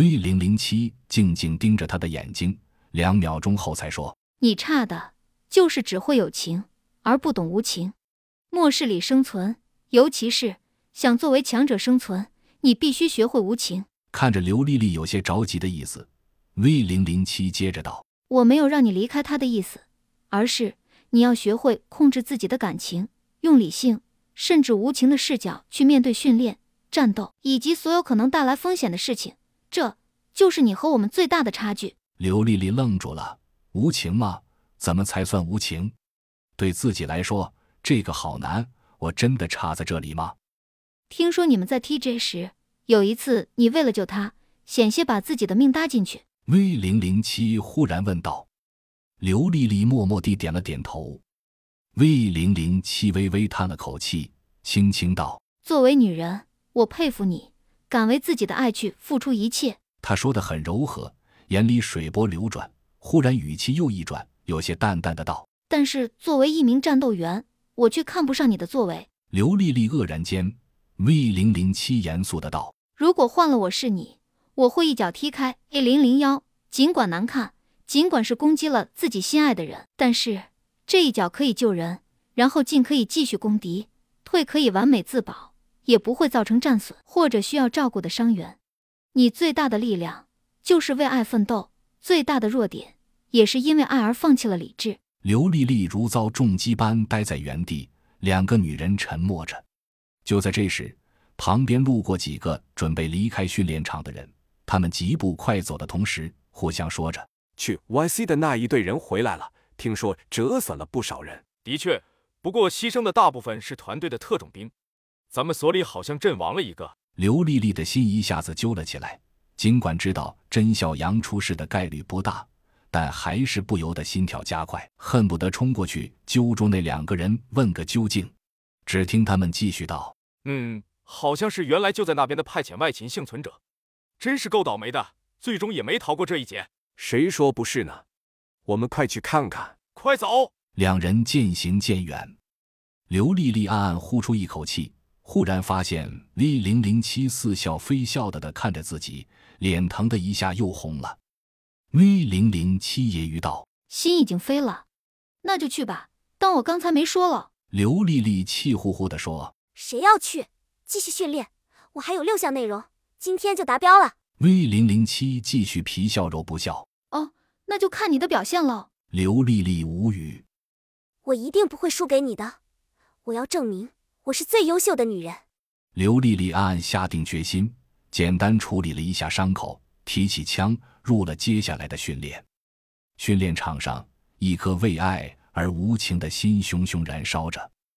V 零零七静静盯着他的眼睛，两秒钟后才说：“你差的就是只会有情而不懂无情。末世里生存，尤其是想作为强者生存，你必须学会无情。”看着刘丽丽有些着急的意思，V 零零七接着道：“我没有让你离开他的意思，而是你要学会控制自己的感情，用理性甚至无情的视角去面对训练、战斗以及所有可能带来风险的事情。”这就是你和我们最大的差距。刘丽丽愣住了，无情吗？怎么才算无情？对自己来说，这个好难。我真的差在这里吗？听说你们在 TJ 时，有一次你为了救他，险些把自己的命搭进去。V 零零七忽然问道。刘丽丽默默地点了点头。V 零零七微微叹了口气，轻轻道：“作为女人，我佩服你。”敢为自己的爱去付出一切。他说的很柔和，眼里水波流转。忽然语气又一转，有些淡淡的道：“但是作为一名战斗员，我却看不上你的作为。”刘丽丽愕然间，V 零零七严肃的道：“如果换了我是你，我会一脚踢开 A 零零幺。尽管难看，尽管是攻击了自己心爱的人，但是这一脚可以救人，然后进可以继续攻敌，退可以完美自保。”也不会造成战损或者需要照顾的伤员。你最大的力量就是为爱奋斗，最大的弱点也是因为爱而放弃了理智。刘丽丽如遭重击般呆在原地，两个女人沉默着。就在这时，旁边路过几个准备离开训练场的人，他们疾步快走的同时，互相说着：“去 YC 的那一队人回来了，听说折损了不少人。的确，不过牺牲的大部分是团队的特种兵。”咱们所里好像阵亡了一个，刘丽丽的心一下子揪了起来。尽管知道甄小阳出事的概率不大，但还是不由得心跳加快，恨不得冲过去揪住那两个人问个究竟。只听他们继续道：“嗯，好像是原来就在那边的派遣外勤幸存者，真是够倒霉的，最终也没逃过这一劫。谁说不是呢？我们快去看看，快走！”两人渐行渐远。刘丽丽暗暗呼出一口气。忽然发现 V 零零七似笑非笑的的看着自己，脸疼的一下又红了。V 零零七揶揄道：“心已经飞了，那就去吧，当我刚才没说了。”刘丽丽气呼呼的说：“谁要去？继续训练，我还有六项内容，今天就达标了。”V 零零七继续皮笑肉不笑：“哦，那就看你的表现喽。”刘丽丽无语：“我一定不会输给你的，我要证明。”我是最优秀的女人。刘丽丽暗暗下定决心，简单处理了一下伤口，提起枪，入了接下来的训练。训练场上，一颗为爱而无情的心熊熊燃烧着。